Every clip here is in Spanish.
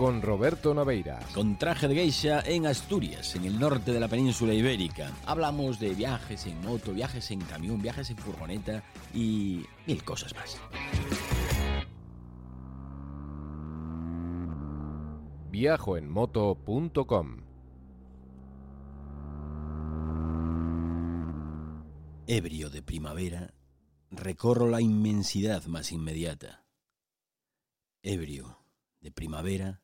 Con Roberto Naveira. Con traje de geisha en Asturias, en el norte de la península ibérica. Hablamos de viajes en moto, viajes en camión, viajes en furgoneta y mil cosas más. Viajoenmoto.com Ebrio de primavera, recorro la inmensidad más inmediata. Ebrio de primavera,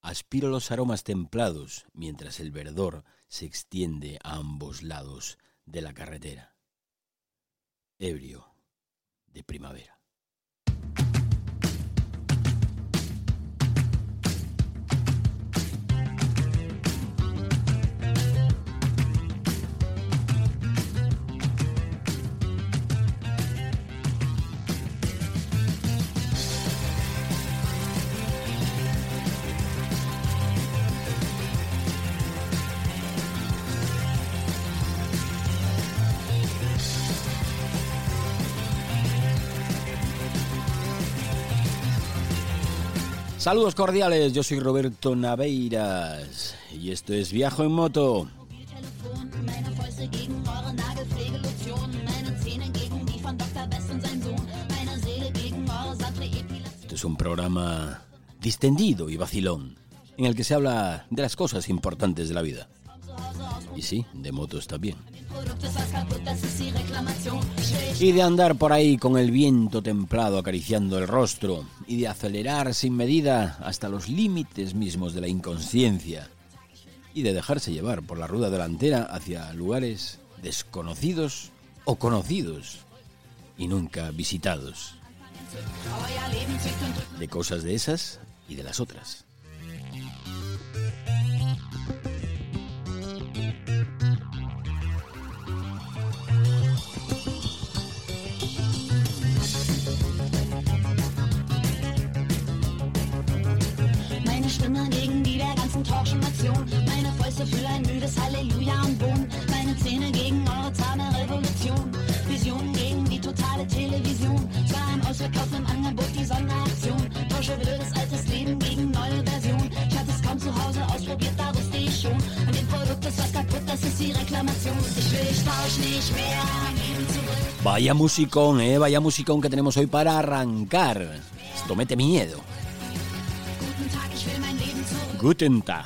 aspiro los aromas templados mientras el verdor se extiende a ambos lados de la carretera. Ebrio de primavera. Saludos cordiales, yo soy Roberto Naveiras y esto es Viajo en Moto. Esto es un programa distendido y vacilón, en el que se habla de las cosas importantes de la vida. Y sí, de motos también. Y de andar por ahí con el viento templado acariciando el rostro y de acelerar sin medida hasta los límites mismos de la inconsciencia y de dejarse llevar por la rueda delantera hacia lugares desconocidos o conocidos y nunca visitados. De cosas de esas y de las otras. Stimme gegen die der ganzen Talkshow-Nation. Meine Fäuste für ein müdes Halleluja am Boden. Meine Zähne gegen eure zahme Revolution. Visionen gegen die totale Television. Zwar im Ausverkauf im Angebot die Sonderaktion. Tausche blödes altes Leben gegen neue Version. Ich hatte es kaum zu Hause ausprobiert, da wusste ich schon. An dem Produkt ist was kaputt, das ist die Reklamation. Ich will, ich tausch nicht mehr. Vaya musicón, eh, vaya musicón que tenemos hoy para arrancar. Esto mete miedo. Guten Tag, ich will mein. Guten Tag.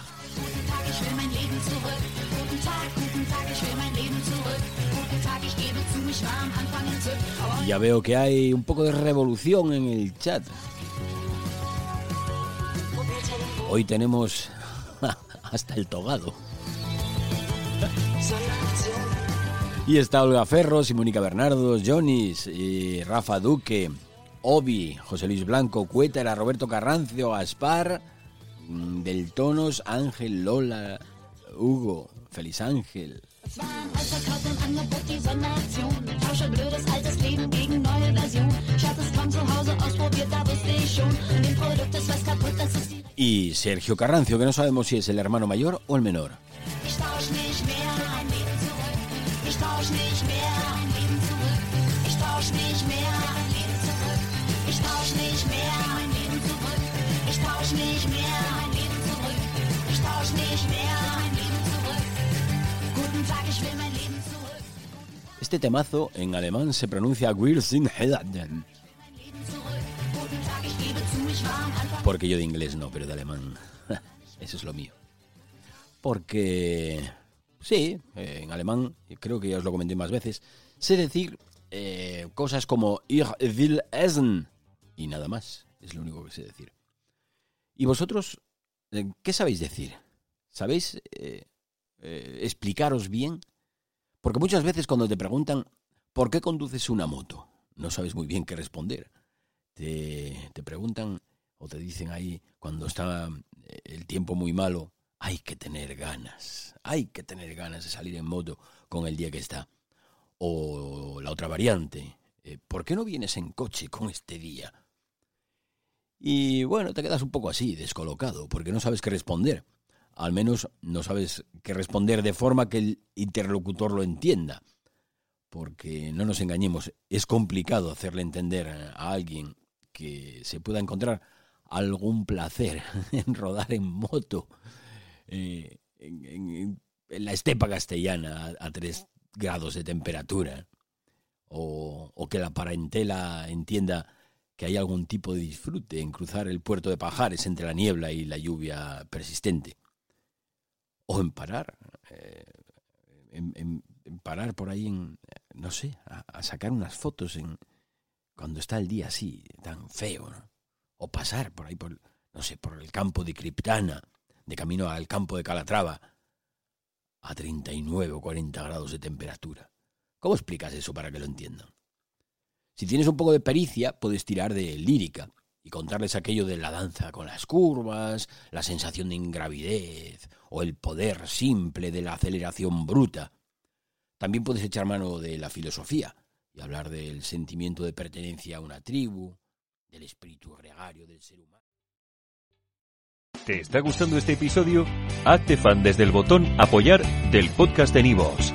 Ya veo que hay un poco de revolución en el chat. Hoy tenemos hasta el togado. Y está Olga Ferros y Mónica Bernardo, Jonis, Rafa Duque, Obi, José Luis Blanco, Cuétara, Roberto Carrancio, Aspar, Del Tonos, Ángel, Lola, Hugo, Feliz Ángel, Es war im Ausverkauf im Angebot die Sonderaktion. Tausche blödes altes Leben gegen neue Version. Ich hatte es kaum zu Hause ausprobiert, da wusste ich schon. An dem Produkt ist was kaputt, das ist die. y Sergio Carrancio, que no sabemos si es el hermano mayor o el menor. Ich tausch nicht mehr mein Leben zurück. Ich tausch nicht mehr mein Leben zurück. Ich tausch nicht mehr mein Leben zurück. Ich tausch nicht mehr Este temazo en alemán se pronuncia Anfang. porque yo de inglés no, pero de alemán. Eso es lo mío. Porque Sí, eh, en alemán, creo que ya os lo comenté más veces, sé decir eh, cosas como Ich will essen y nada más, es lo único que sé decir. ¿Y vosotros eh, qué sabéis decir? ¿Sabéis explicaros bien? Porque muchas veces cuando te preguntan ¿por qué conduces una moto? No sabes muy bien qué responder. Te, te preguntan o te dicen ahí cuando está el tiempo muy malo, hay que tener ganas, hay que tener ganas de salir en moto con el día que está. O la otra variante, eh, ¿por qué no vienes en coche con este día? Y bueno, te quedas un poco así, descolocado, porque no sabes qué responder. Al menos no sabes qué responder de forma que el interlocutor lo entienda. Porque no nos engañemos, es complicado hacerle entender a alguien que se pueda encontrar algún placer en rodar en moto eh, en, la estepa castellana a, tres grados de temperatura, o, que la parentela entienda que hay algún tipo de disfrute en cruzar el puerto de Pajares entre la niebla y la lluvia persistente, o en parar, eh, en, parar por ahí, en, no sé, a, sacar unas fotos en cuando está el día así, tan feo, o pasar por ahí, por, no sé, por el campo de Criptana, de camino al campo de Calatrava, a 39 o 40 grados de temperatura. ¿Cómo explicas eso para que lo entiendan? Si tienes un poco de pericia, puedes tirar de lírica y contarles aquello de la danza con las curvas, la sensación de ingravidez o el poder simple de la aceleración bruta. También puedes echar mano de la filosofía y hablar del sentimiento de pertenencia a una tribu, del espíritu gregario del ser humano. ¿Te está gustando este episodio? Hazte fan desde el botón Apoyar del podcast de Nivos.